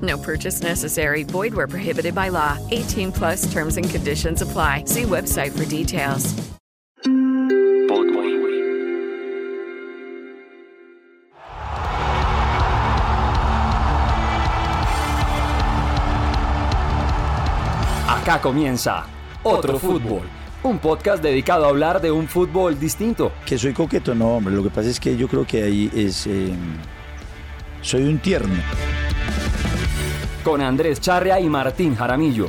No purchase necessary. Void where prohibited by law. 18 plus terms and conditions apply. See website for details. Acá comienza Otro Fútbol, un podcast dedicado a hablar de un fútbol distinto. Que soy coqueto, no, hombre. Lo que pasa es que yo creo que ahí es. eh, soy un tierno. Con Andrés Charria y Martín Jaramillo.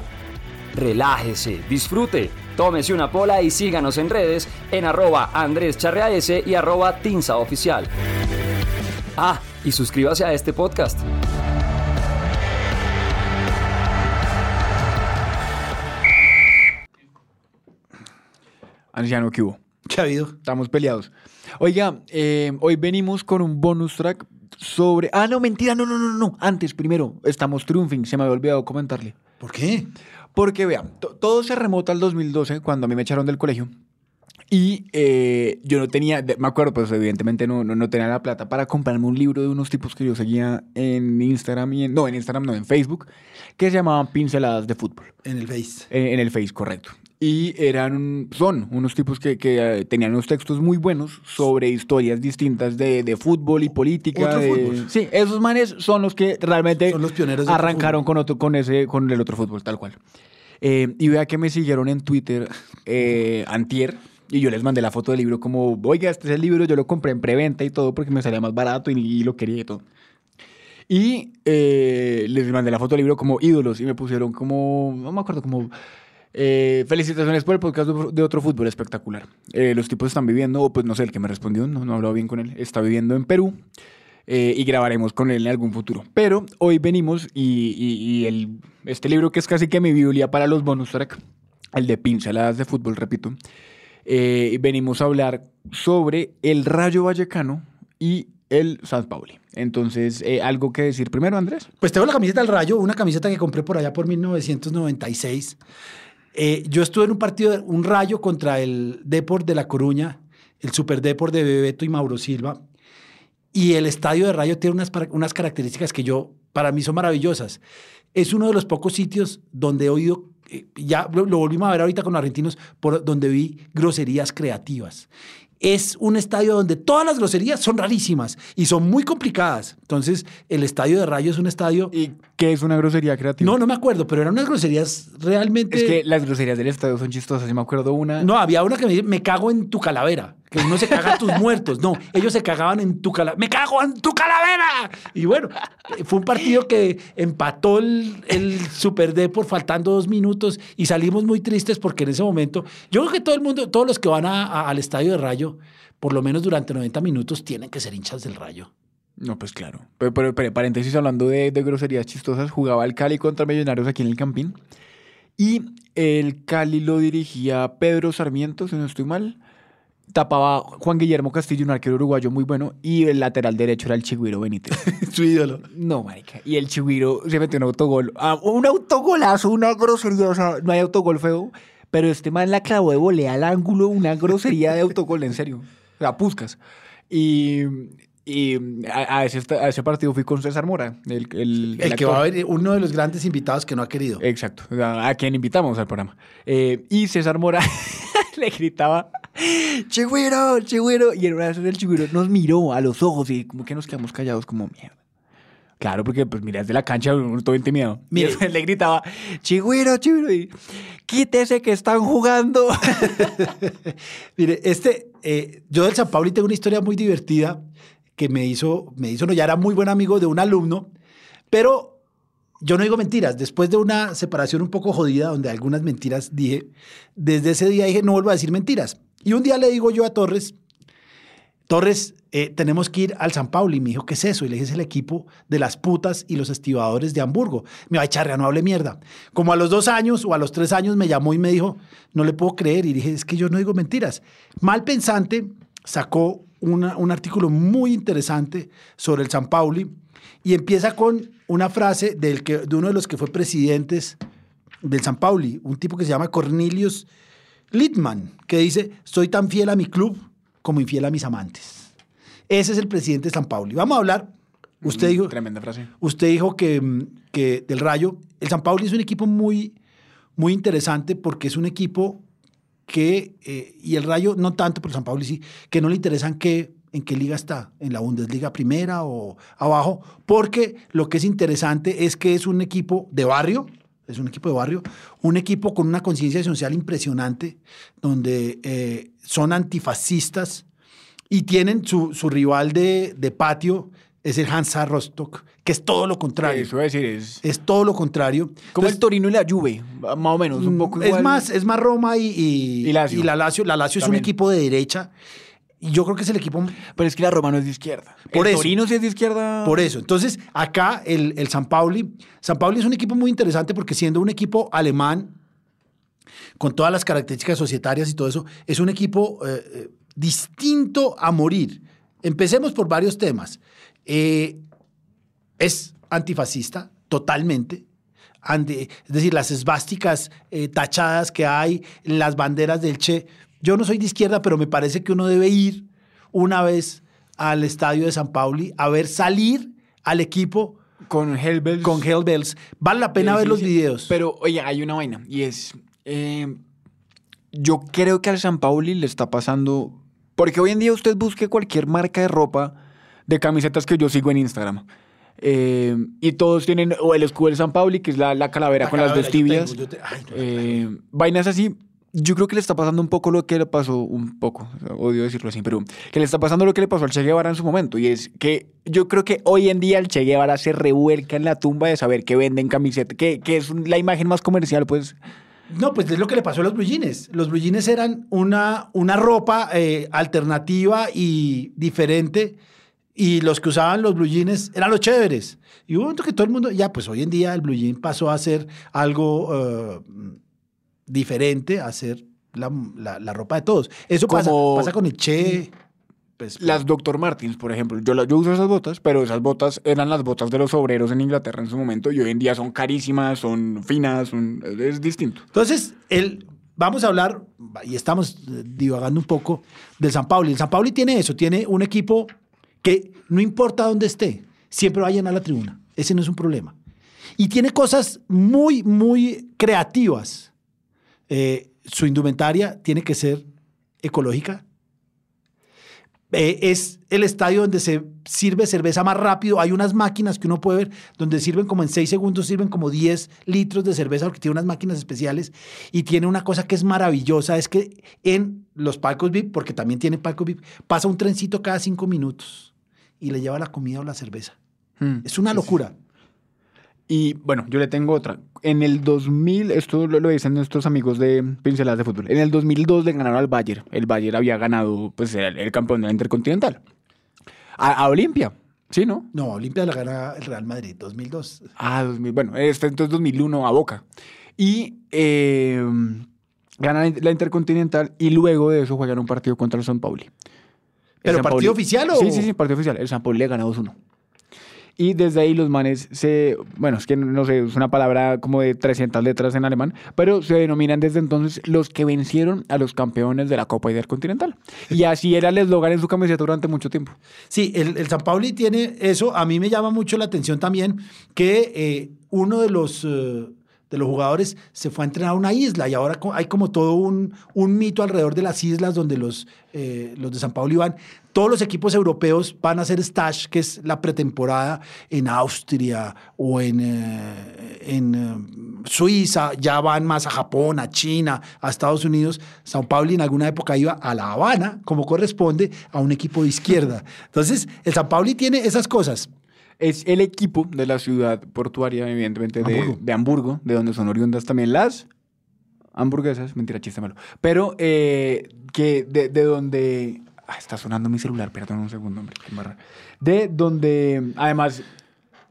Relájese, disfrute, tómese una pola y síganos en redes en arroba Andrés Charria S y arroba Tinsa Oficial. Ah, y suscríbase a este podcast. Anciano, ¿qué hubo? ¿Qué ha habido? Estamos peleados. Oiga, eh, hoy venimos con un bonus track sobre... Ah, no, mentira, no, no, no, no. Antes, primero, estamos triunfing. Se me había olvidado comentarle. ¿Por qué? Porque, vean, to- todo se remota al 2012, cuando a mí me echaron del colegio. Y eh, yo no tenía, me acuerdo, pues evidentemente no, no, no tenía la plata para comprarme un libro de unos tipos que yo seguía en Instagram y en, no, en Instagram, no, en Facebook, que se llamaban Pinceladas de Fútbol. En el Face. Eh, en el Face, correcto. Y eran, son unos tipos que, que, eh, tenían unos textos muy buenos sobre historias distintas de, de fútbol y política. Otro de- fútbol. Sí, esos manes son los que realmente Son los pioneros arrancaron con, otro, con, ese, con el otro fútbol, tal cual. Eh, y vea que me siguieron en Twitter eh, antier. Y yo les mandé la foto del libro como, oiga, este es el libro, yo lo compré en preventa y todo porque me salía más barato y, y lo quería y todo. Y eh, les mandé la foto del libro como ídolos y me pusieron como, no me acuerdo, como eh, felicitaciones por el podcast de- otro fútbol espectacular. Eh, los tipos están viviendo, o pues no sé, el que me respondió, no, no he hablado bien con él, está viviendo en Perú eh, y grabaremos con él en algún futuro. Pero hoy venimos y, y- y el, este libro que es casi que mi biblia para los bonus track, el de pinceladas de fútbol, repito, eh, venimos a hablar sobre el Rayo Vallecano y el San Pauli. Entonces, eh, ¿algo que decir primero, Andrés? Pues tengo la camiseta del Rayo, una camiseta que compré por allá por 1996. Eh, yo estuve en un partido, un Rayo contra el Deport de La Coruña, el Super Deport de Bebeto y Mauro Silva. Y el estadio de Rayo tiene unas, unas características que yo, para mí son maravillosas. Es uno de los pocos sitios donde he oído, eh, ya lo, lo volvimos a ver ahorita con los argentinos, por donde vi groserías creativas. Es un estadio donde todas las groserías son rarísimas y son muy complicadas. Entonces, el estadio de Rayo es un estadio... ¿Y qué es una grosería creativa? No, no me acuerdo, pero eran unas groserías realmente... Es que las groserías del estadio son chistosas. Yo me acuerdo una. No, había una que me dice, me cago en tu calavera. Que uno se caga a tus muertos. No, ellos se cagaban en tu calavera. ¡Me cago en tu calavera! Y bueno, fue un partido que empató el, el Super D por faltando dos minutos y salimos muy tristes porque en ese momento, yo creo que todo el mundo, todos los que van a- al estadio de Rayo, por lo menos durante 90 minutos, tienen que ser hinchas del Rayo. No, pues claro. Pero, pero, pero, paréntesis, hablando de, de groserías chistosas, jugaba el Cali contra Millonarios aquí en el Campín. Y el Cali lo dirigía Pedro Sarmiento, si no estoy mal. Tapaba Juan Guillermo Castillo, un arquero uruguayo muy bueno. Y el lateral derecho era el Chigüiro Benítez. Su ídolo. No, marica. Y el Chigüiro se metió un autogol. Ah, un autogolazo, una grosería. O sea, no hay autogol feo. Pero este man la clavó de volea al ángulo, una grosería de autogol, en serio. O sea, puscas. Y, y a, a ese, a ese partido fui con César Mora. El, el, El que va a ver uno de los grandes invitados que no ha querido. Exacto, a, a quien invitamos al programa. Eh, y César Mora le gritaba, Chigüiro, Chigüiro. Y en una vez el Chigüiro nos miró a los ojos y como que nos quedamos callados como mierda. Claro, porque pues mira, desde la cancha uno todo intimidado. Después le gritaba, chigüiro, chigüiro, y quítese que están jugando. Mire, este, eh, yo del San Pablo tengo una historia muy divertida que me hizo, me hizo, no, ya era muy buen amigo de un alumno, pero yo no digo mentiras. Después de una separación un poco jodida, donde algunas mentiras dije, desde ese día dije, no vuelvo a decir mentiras. Y un día le digo yo a Torres, Torres, eh, tenemos que ir al San Paulo. Y me dijo, ¿qué es eso? Y le dije, es el equipo de las putas y los estibadores de Hamburgo. Me va a echar, no hable mierda. Como a los dos años o a los tres años me llamó y me dijo, no le puedo creer. Y dije, es que yo no digo mentiras. Mal pensante sacó un artículo muy interesante sobre el San Pauli y empieza con una frase del que, de uno de los que fue presidentes del San Pauli, un tipo que se llama Cornelius Littman, que dice, soy tan fiel a mi club como infiel a mis amantes. Ese es el presidente de San Pauli. Vamos a hablar, usted dijo, Tremenda frase. usted dijo que, mm, que del Rayo, el San Pauli es un equipo muy, muy interesante porque es un equipo que, eh, y el Rayo no tanto, pero San Pauli sí, que no le interesan qué, en qué liga está, en la Bundesliga primera o abajo, porque lo que es interesante es que es un equipo de barrio, es un equipo de barrio, un equipo con una conciencia social impresionante, donde eh, son antifascistas y tienen su, su rival de, de patio, es el Hansa Rostock, que es todo lo contrario. Eso es decir, es Es todo lo contrario. como Entonces, el Torino y la Juve, más o menos, un poco es igual. más, es más Roma y, y, Y Lazio. y la Lazio. La Lazio es un equipo de derecha. Y yo creo que es el equipo Pero es que la Roma no es de izquierda. Por el eso. Torino sí es de izquierda. Por eso. Entonces, acá el, el San Pauli. San Pauli es un equipo muy interesante porque siendo un equipo alemán, con todas las características societarias y todo eso, es un equipo eh, eh, distinto a morir. Empecemos por varios temas. Eh, es antifascista, totalmente. Ante- es decir, las esvásticas eh, tachadas que hay, las banderas del Che. Yo no soy de izquierda, pero me parece que uno debe ir una vez al estadio de San Pauli a ver salir al equipo Con Hellbells. con Hellbells. Vale la pena Sí, ver sí, los sí. videos. Pero, oye, hay una vaina. Y es. eh, yo creo que al San Pauli le está pasando. Porque hoy en día usted busque cualquier marca de ropa, de camisetas que yo sigo en Instagram. eh, y todos tienen o el escudo del San Pauli, que es la, la calavera La con las dos yo tibias. tengo, yo te- ay, no, eh, vainas así. Yo creo que le está pasando un poco lo que le pasó, un poco, odio decirlo así, pero que le está pasando lo que le pasó al Che Guevara en su momento. Y es que yo creo que hoy en día el Che Guevara se revuelca en la tumba de saber que venden camisetas, que, que es la imagen más comercial, pues. No, pues es lo que le pasó a los blue jeans. Los blue jeans eran una, una ropa eh, alternativa y diferente. Y los que usaban los blue jeans eran los chéveres. Y hubo un momento que todo el mundo, ya, pues hoy en día el blue jean pasó a ser algo eh, diferente, a ser la, la- la ropa de todos. Eso pasa, pasa con el che. Pues, Las Dr. Martins, por ejemplo. Yo, la- yo uso esas botas, pero esas botas eran las botas de los obreros en Inglaterra en su momento y hoy en día son carísimas, son finas, son, es distinto. Entonces, el, vamos a hablar, y estamos eh, divagando un poco, del San Pauli. El San Pauli tiene eso, tiene un equipo que no importa dónde esté, siempre va a llenar la tribuna. Ese no es un problema. Y tiene cosas muy, muy creativas. Eh, su indumentaria tiene que ser ecológica. Eh, es el estadio donde se sirve cerveza más rápido. Hay unas máquinas que uno puede ver donde sirven como en 6 segundos, sirven como 10 litros de cerveza porque tiene unas máquinas especiales y tiene una cosa que es maravillosa, es que en los palcos VIP, porque también tiene palcos VIP, pasa un trencito cada 5 minutos y le lleva la comida o la cerveza. Es una locura. Y bueno, yo le tengo otra. En el 2000, esto lo, lo dicen nuestros amigos de Pinceladas de Fútbol. En el 2002 le ganaron al Bayern. El Bayern había ganado, pues, el, el campeón de la Intercontinental. A, a Olimpia, ¿sí, no? No, Olimpia la gana el Real Madrid, 2002. Ah, 2000, bueno, este entonces 2001 a Boca. Y eh, ganan la Intercontinental y luego de eso juegan un partido contra el San Pauli. ¿Pero San partido oficial o...? Sí, sí, sí, partido oficial. El San Pauli le gana 2-1. Y desde ahí los manes se, bueno, es que no sé, es una palabra como de 300 letras en alemán, pero se denominan desde entonces los que vencieron a los campeones de la Copa Intercontinental. Y así era el eslogan en su camiseta durante mucho tiempo. Sí, el, el San Pauli tiene eso. A mí me llama mucho la atención también que eh, uno de los, eh, de los jugadores se fue a entrenar a una isla y ahora hay como todo un, mito alrededor de las islas donde los, eh, los de San Pablo iban. Todos los equipos europeos van a hacer stage, que es la pretemporada en Austria o en, eh, en eh, Suiza, ya van más a Japón, a China, a Estados Unidos. Sao Paulo en alguna época iba a La Habana, como corresponde, a un equipo de izquierda. Entonces, el Sao Paulo tiene esas cosas. Es el equipo de la ciudad portuaria, evidentemente, de Hamburgo. de Hamburgo, de donde son oriundas también las hamburguesas. Mentira, chiste malo. Pero eh, que de, de donde... Ah, está sonando mi celular, perdón un segundo, hombre. qué. De donde, además,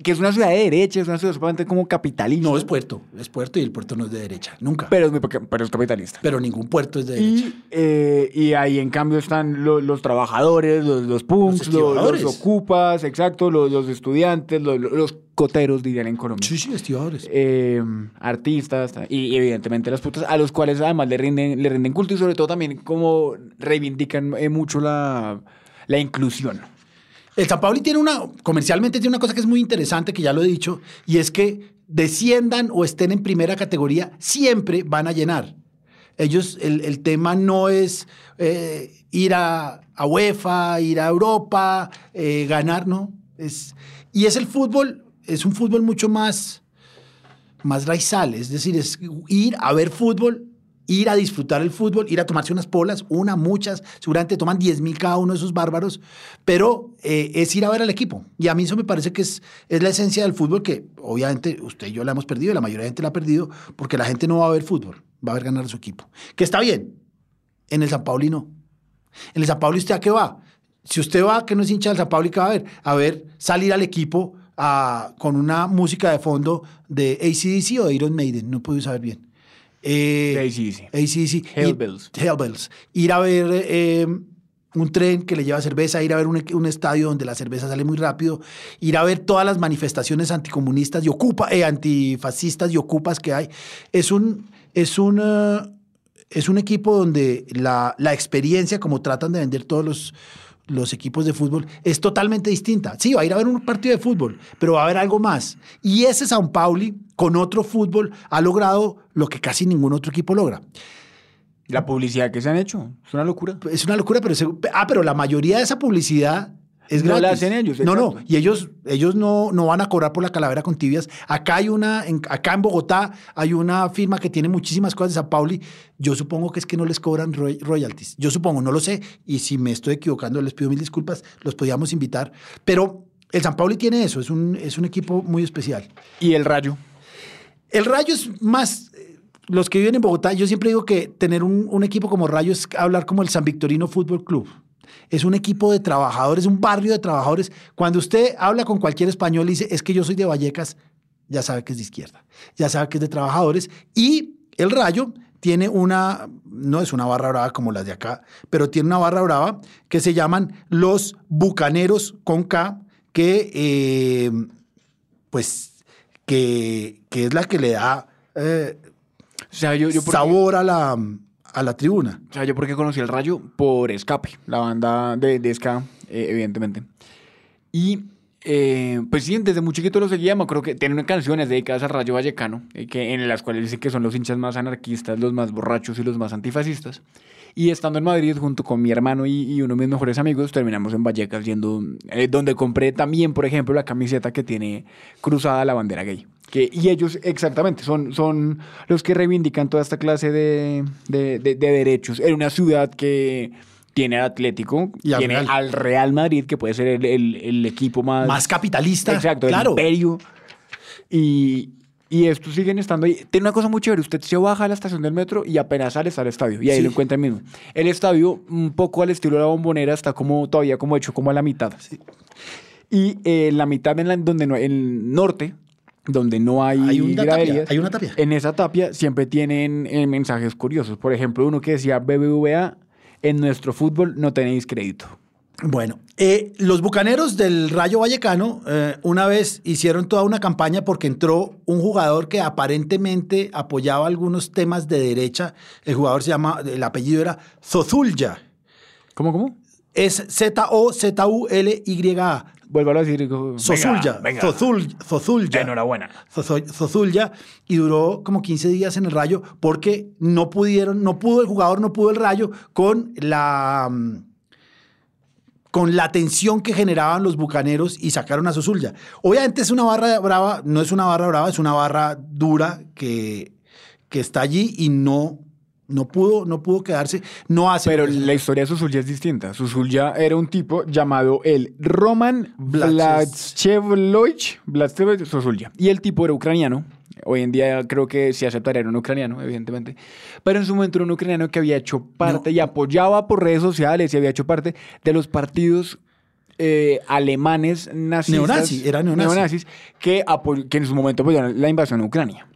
que es una ciudad de derecha, es una ciudad supuestamente como capitalista. No es puerto, es puerto y el puerto no es de derecha, nunca. Pero es, muy, pero es capitalista. Pero ningún puerto es de derecha. Y, eh, y ahí en cambio están lo- los trabajadores, los, los punks, Los los, ocupas, exacto, los, estudiantes, los, coteros, dirían en Colombia. Sí, sí, estibadores. Eh, artistas ta- y, y evidentemente las putas, a los cuales además le rinden, le rinden culto y sobre todo también como reivindican eh, mucho la, la inclusión. El San tiene una, comercialmente tiene una cosa que es muy interesante, que ya lo he dicho, y es que desciendan o estén en primera categoría, siempre van a llenar. Ellos, el, el tema no es eh, ir a, a UEFA, ir a Europa, eh, ganar, no. Es, y es el fútbol, es un fútbol mucho más, más raizal, es decir, es ir a ver fútbol, ir a disfrutar el fútbol, ir a tomarse unas polas, una, muchas, seguramente toman 10 mil cada uno de esos bárbaros, pero eh, es ir a ver al equipo. Y a mí eso me parece que es, es la esencia del fútbol que obviamente usted y yo la hemos perdido, y la mayoría de gente la ha perdido, porque la gente no va a ver fútbol, va a ver ganar su equipo. Que está bien, en el San Pauli no. En el San Pauli usted a qué va? Si usted va, que no es hincha del San Pauli, ¿qué va a ver? A ver salir al equipo a- con una música de fondo de ACDC o de Iron Maiden, no puedo saber bien. Eh, AC/DC. ACDC. Hellbills. Ir- Hellbills. Ir a ver eh, un tren que le lleva cerveza, ir a ver un, un estadio donde la cerveza sale muy rápido, ir a ver todas las manifestaciones anticomunistas y ocupa, eh, antifascistas y ocupas que hay. Es un, es un, eh, es un equipo donde la, la experiencia, como tratan de vender todos los, los equipos de fútbol, es totalmente distinta. Sí, va a ir a ver un partido de fútbol, pero va a haber algo más. Y ese Sao Pauli, con otro fútbol, ha logrado lo que casi ningún otro equipo logra. La publicidad que se han hecho es una locura. Es una locura, pero, se- ah, pero la mayoría de esa publicidad es No gratis. la hacen ellos, No, no, y ellos, ellos no, no van a cobrar por la calavera con tibias. Acá hay una, en, acá en Bogotá hay una firma que tiene muchísimas cosas de San Pauli. Yo supongo que es que no les cobran roy- royalties. Yo supongo, no lo sé, y si me estoy equivocando les pido mil disculpas, los podíamos invitar. Pero el San Pauli tiene eso, es un, es un equipo muy especial. Y el rayo. El Rayo es más, eh, los que viven en Bogotá, yo siempre digo que tener un, un equipo como Rayo es hablar como el San Victorino Fútbol Club. Es un equipo de trabajadores, un barrio de trabajadores. Cuando usted habla con cualquier español y dice, es que yo soy de Vallecas, ya sabe que es de izquierda, ya sabe que es de trabajadores. Y el Rayo tiene una, no es una barra brava como las de acá, pero tiene una barra brava que se llaman los Bucaneros con K, que eh, pues que, que es la que le da eh, O sea, yo, yo por qué- sabor a la, a la tribuna. O sea, yo porque conocí el Rayo por Escape, la banda de, de eh, evidentemente. Y eh, pues sí, desde muy chiquito lo seguía, me acuerdo que tiene canciones dedicadas al Rayo Vallecano, eh, que, en las cuales dice que son los hinchas más anarquistas, los más borrachos y los más antifascistas. Y estando en Madrid junto con mi hermano y, y uno de mis mejores amigos, terminamos en Vallecas yendo, eh, donde compré también, por ejemplo, la camiseta que tiene cruzada la bandera gay. Que, y ellos exactamente son, son los que reivindican toda esta clase de, de- de- de derechos. En una ciudad que tiene al Atlético, Y tiene Real. al Real Madrid, que puede ser el, el- el equipo más... Más capitalista. Exacto, claro. el imperio. Y, y estos siguen estando ahí. Tiene una cosa muy chévere. Usted se baja a la estación del metro y apenas sale está el estadio. Y ahí Sí. lo encuentra mismo. El estadio, un poco al estilo de la bombonera, está como todavía como hecho como a la mitad. Y eh, la mitad en la, donde no, el norte, donde no hay, Hay una tapia, hay una tapia. En esa tapia siempre tienen eh, mensajes curiosos. Por ejemplo, uno que decía BBVA, en nuestro fútbol no tenéis crédito. Bueno, eh, los bucaneros del Rayo Vallecano eh, una vez hicieron toda una campaña porque entró un jugador que aparentemente apoyaba algunos temas de derecha. El jugador se llama, el apellido era Zozulya. ¿Cómo, cómo? Es Z-O-Z-U-L-Y-A. Vuélvalo a decir. digo, Zozulya, venga. Enhorabuena. Zozulya y duró como 15 días en el Rayo porque no pudieron, no pudo el jugador, no pudo el Rayo con la mm, con la tensión que generaban los bucaneros y sacaron a Zozulya. Obviamente es una barra brava, no es una barra brava, es una barra dura que, que está allí y no, no pudo, no pudo quedarse, no hace. Pero la historia de Susulya es distinta. Susulya era un tipo llamado el Roman Blatchevloich Susulya. Y el tipo era ucraniano. Hoy en día creo que sí aceptaría un ucraniano, evidentemente. Pero en su momento era un ucraniano que había hecho parte y apoyaba por redes sociales y había hecho parte de los partidos eh, alemanes nazistas. Neonazi, era neonazi. neonazis que, que en su momento apoyaron la invasión a Ucrania.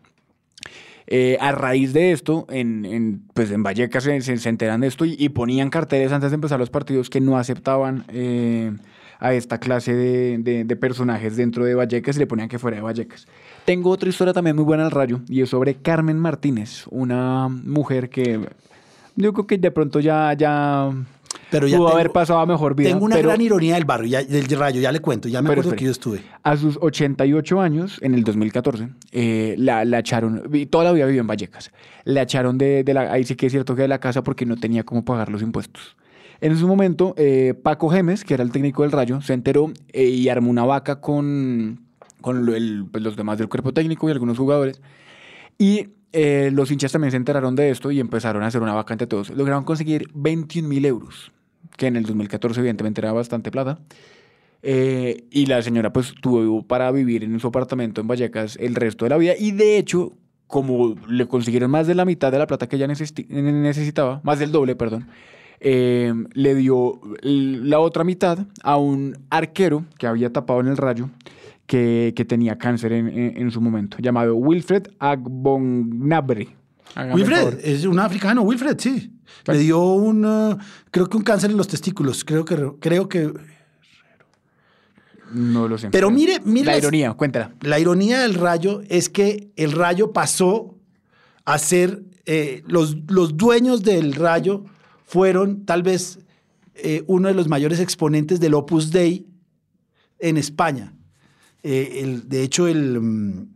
Eh, a raíz de esto, en, en, pues en Vallecas se, se- enteran de esto y, y ponían carteles antes de empezar los partidos que no aceptaban eh, a esta clase de, de- de personajes dentro de Vallecas y le ponían que fuera de Vallecas. Tengo otra historia también muy buena al rayo y es sobre Carmen Martínez, una mujer que yo creo que de pronto ya, ya Pero ya pudo tengo- haber pasado a mejor vida. Tengo una pero- gran ironía del barrio, ya- del Rayo, ya le cuento, ya me Pero acuerdo espere. que yo estuve. A sus 88 años, en el 2014, eh, la, la echaron, toda la vida vivió en Vallecas, la echaron de, de la, ahí sí que es cierto que de la casa porque no tenía cómo pagar los impuestos. En ese momento, eh, Paco Gemes, que era el técnico del Rayo, se enteró eh, y armó una vaca con, con el- pues, los demás del cuerpo técnico y algunos jugadores. Y eh, los hinchas también se enteraron de esto y empezaron a hacer una vaca entre todos. Lograron conseguir 21 mil euros, que en el 2014 evidentemente era bastante plata. Eh, y la señora pues tuvo para vivir en su apartamento en Vallecas el resto de la vida y de hecho como le consiguieron más de la mitad de la plata que ella necesi- necesitaba, más del doble, perdón, eh, le dio la otra mitad a un arquero que había tapado en el rayo que, que tenía cáncer en, en- en su momento, llamado Wilfred Agbonnabre. Hágame. Wilfred, es un africano, Wilfred, sí. Le dio un, uh, creo que un cáncer en los testículos, creo que, creo que... No lo sé. Pero mire, mire La las- ironía, cuéntala. La ironía del Rayo es que el Rayo pasó a ser, eh, los, los dueños del Rayo fueron tal vez eh, uno de los mayores exponentes del Opus Dei en España. Eh, el- de hecho, el, mm,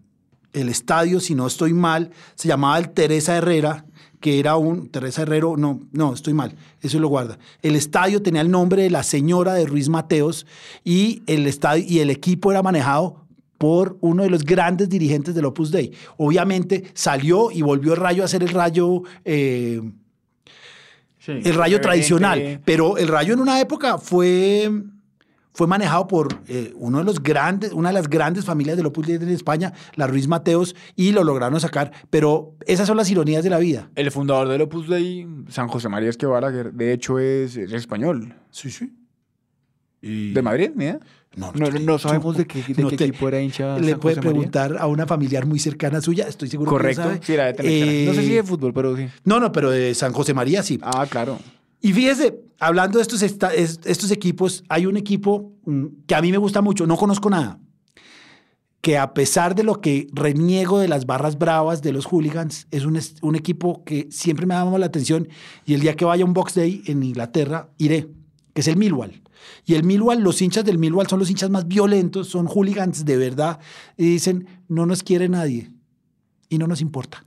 el estadio, si no estoy mal, se llamaba el Teresa Herrera, que era un... Teresa Herrero, no, no, estoy mal, eso lo guarda. El estadio tenía el nombre de la señora de Ruiz Mateos y el, estadio, y el equipo era manejado por uno de los grandes dirigentes del Opus Dei. Obviamente salió y volvió el Rayo a ser el Rayo... eh, el rayo tradicional. Pero el rayo en una época fue, fue manejado por eh, uno de los grandes, una de las grandes familias del Opus Dei en España, la Ruiz Mateos, y lo lograron sacar. Pero esas son las ironías de la vida. El fundador del Opus Dei, San José María Esquivara, que de hecho es, es español. Sí, sí. ¿De Madrid? ¿Mira? No, No, no, no sabemos de qué, de no qué te- equipo era hincha. Le San puede José María. preguntar a una familiar muy cercana suya, estoy seguro Correcto. que lo sabe. Sí, la de cara. No sé si Eh, de fútbol, pero sí. No, no, pero de San José María sí. Ah, claro. Y fíjese, hablando de estos, estos equipos, hay un equipo mm, que a mí me gusta mucho, no conozco nada, que a pesar de lo que reniego de las barras bravas de los hooligans, es un, un equipo que siempre me ha llamado la atención y el día que vaya un Box Day en Inglaterra, iré, que es el Millwall. Y el Millwall, los hinchas del Millwall son los hinchas más violentos, son hooligans de verdad, y dicen, no nos quiere nadie y no nos importa.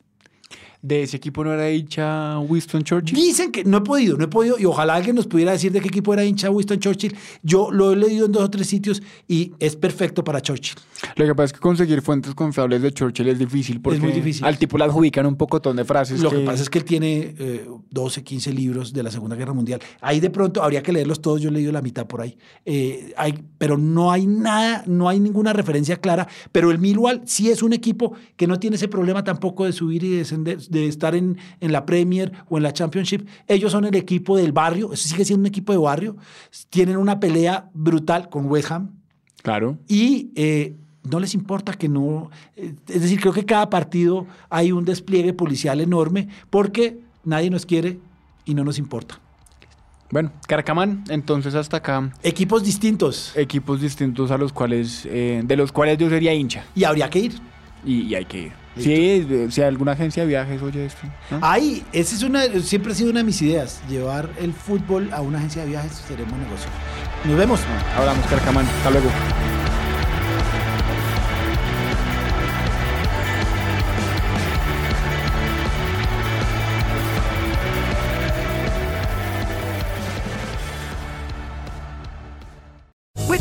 ¿De ese equipo no era hincha Winston Churchill? Dicen que no he podido, no he podido, y ojalá alguien nos pudiera decir de qué equipo era hincha Winston Churchill. Yo lo he leído en dos o tres sitios y es perfecto para Churchill. Lo que pasa es que conseguir fuentes confiables de Churchill es difícil porque muy difícil. al tipo le adjudican un pocotón de frases. Lo que pasa es que él tiene eh, 12, 15 libros de la Segunda Guerra Mundial. Ahí de pronto habría que leerlos todos, yo he leído la mitad por ahí. Eh, hay, pero no hay nada, no hay ninguna referencia clara. Pero el Millwall sí es un equipo que no tiene ese problema tampoco de subir y descender, de estar en, en la Premier o en la Championship. Ellos son el equipo del barrio, eso sigue siendo un equipo de barrio. Tienen una pelea brutal con West Ham Claro. y eh, no les importa que no, eh, es decir, creo que cada partido hay un despliegue policial enorme porque nadie nos quiere y no nos importa. Bueno, Carcamán, entonces hasta acá Equipos distintos equipos distintos a los cuales, eh, de los cuales yo sería hincha y habría que ir. y, y hay que ir. Sí, si alguna agencia de viajes oye esto. ¿no? Ahí, esa es una, siempre ha sido una de mis ideas. Llevar el fútbol a una agencia de viajes buen negocio. Nos vemos. Hablamos, Carcamán. Hasta luego.